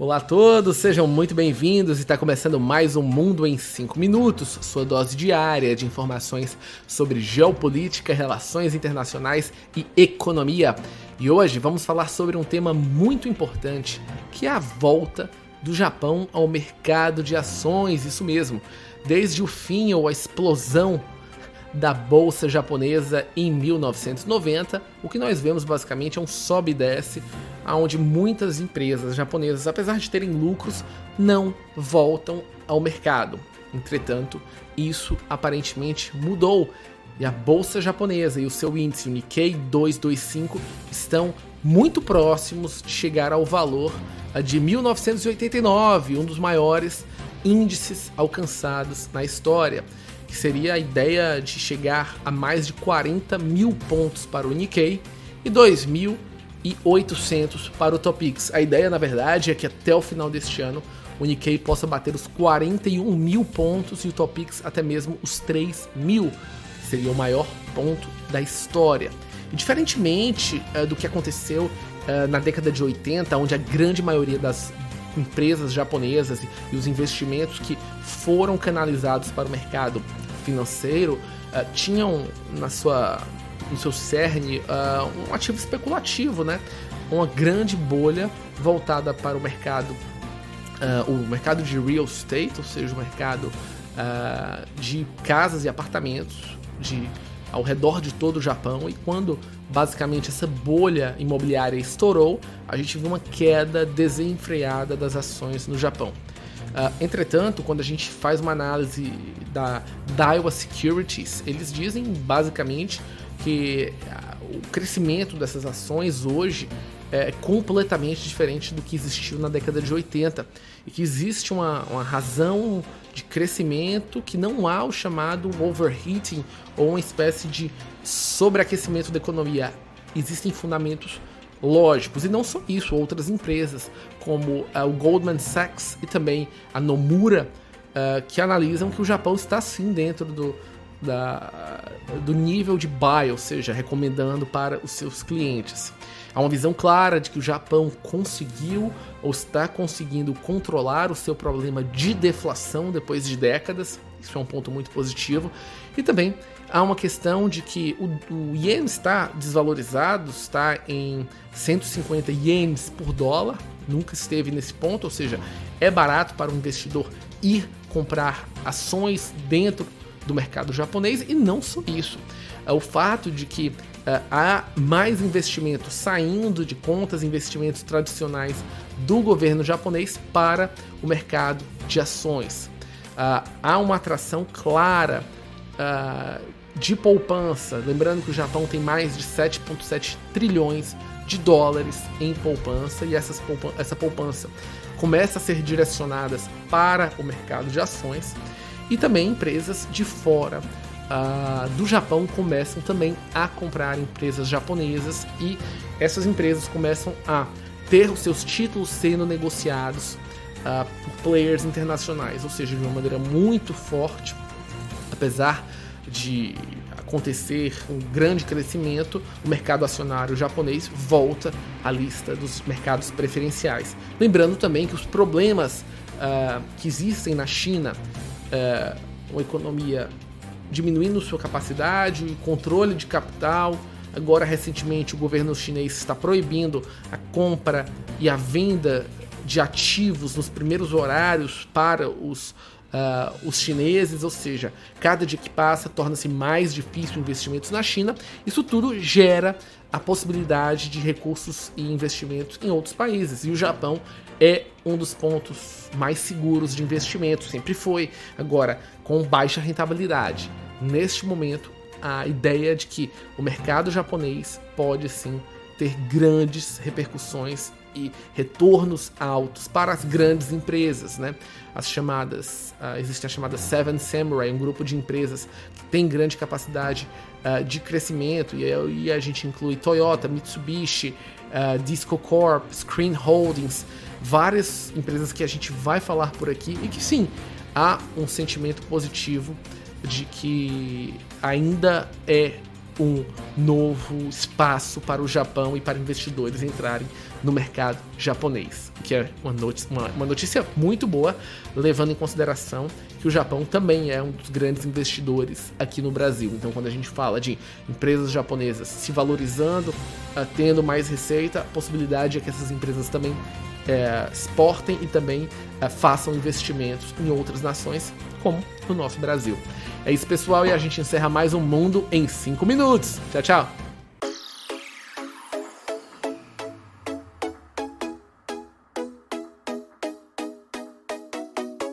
Olá a todos, sejam muito bem-vindos e está começando mais um Mundo em 5 Minutos, sua dose diária de informações sobre geopolítica, relações internacionais e economia. E hoje vamos falar sobre um tema muito importante, que é a volta do Japão ao mercado de ações, isso mesmo. Desde o fim ou a explosão da bolsa japonesa em 1990, o que nós vemos basicamente é um sobe e desce, onde muitas empresas japonesas, apesar de terem lucros, não voltam ao mercado. Entretanto, isso aparentemente mudou e a bolsa japonesa e o seu índice, o Nikkei 225, estão muito próximos de chegar ao valor de 1989, um dos maiores índices alcançados na história que seria a ideia de chegar a mais de 40 mil pontos para o Nikkei e 2.800 para o Topix. A ideia, na verdade, é que até o final deste ano o Nikkei possa bater os 41 mil pontos e o Topix até mesmo os 3 mil. Seria o maior ponto da história. E diferentemente uh, do que aconteceu uh, na década de 80, onde a grande maioria das empresas japonesas e os investimentos que foram canalizados para o mercado financeiro uh, tinham na sua no seu cerne uh, um ativo especulativo, né? Uma grande bolha voltada para o mercado, uh, o mercado de real estate, ou seja, o mercado de casas e apartamentos de ao redor de todo o Japão e quando basicamente essa bolha imobiliária estourou, a gente viu uma queda desenfreada das ações no Japão. Uh, entretanto, quando a gente faz uma análise da Daiwa Securities, eles dizem basicamente que uh, o crescimento dessas ações hoje é completamente diferente do que existiu na década de 80 e que existe uma, uma razão de crescimento que não há o chamado overheating ou uma espécie de sobreaquecimento da economia. Existem fundamentos lógicos. E não só isso, outras empresas, como uh, o Goldman Sachs e também a Nomura, uh, que analisam que o Japão está sim dentro do, da, do nível de buy, ou seja, recomendando para os seus clientes. Há uma visão clara de que o Japão conseguiu ou está conseguindo controlar o seu problema de deflação depois de décadas. Isso é um ponto muito positivo. E também há uma questão de que o, o ien está desvalorizado, está em 150 ienes por dólar, nunca esteve nesse ponto, ou seja, é barato para o investidor ir comprar ações dentro do mercado japonês e não só isso. É o fato de que uh, há mais investimentos saindo de contas investimentos tradicionais do governo japonês para o mercado de ações. Uh, há uma atração clara uh, de poupança. Lembrando que o Japão tem mais de 7,7 trilhões de dólares em poupança e essas essa poupança começa a ser direcionada para o mercado de ações e também empresas de fora uh, do Japão começam também a comprar empresas japonesas e essas empresas começam a ter os seus títulos sendo negociados uh, por players internacionais, ou seja, de uma maneira muito forte, apesar de acontecer um grande crescimento, o mercado acionário japonês volta à lista dos mercados preferenciais. Lembrando também que os problemas uh, que existem na China, uh, uma economia diminuindo sua capacidade, controle de capital. Agora, recentemente, o governo chinês está proibindo a compra e a venda de ativos nos primeiros horários para os uh, os chineses, ou seja, cada dia que passa torna-se mais difícil investimentos na China. Isso tudo gera a possibilidade de recursos e investimentos em outros países. E o Japão é um dos pontos mais seguros de investimento, sempre foi. Agora, com baixa rentabilidade. Neste momento, a ideia de que o mercado japonês pode sim ter grandes repercussões e retornos altos para as grandes empresas, né? As chamadas, uh, existe a chamada Seven Samurai, um grupo de empresas que tem grande capacidade uh, de crescimento e, e, a gente inclui Toyota, Mitsubishi, uh, Disco Corp, Screen Holdings, várias empresas que a gente vai falar por aqui e que sim há um sentimento positivo de que ainda é um novo espaço para o Japão e para investidores entrarem no mercado japonês, que é uma notícia, uma, uma notícia muito boa, levando em consideração que o Japão também é um dos grandes investidores aqui no Brasil. Então, quando a gente fala de empresas japonesas se valorizando, uh, tendo mais receita, a possibilidade é que essas empresas também uh, exportem e também uh, façam investimentos em outras nações, como no nosso Brasil. É isso, pessoal, e a gente encerra mais um Mundo em 5 minutos. Tchau, tchau!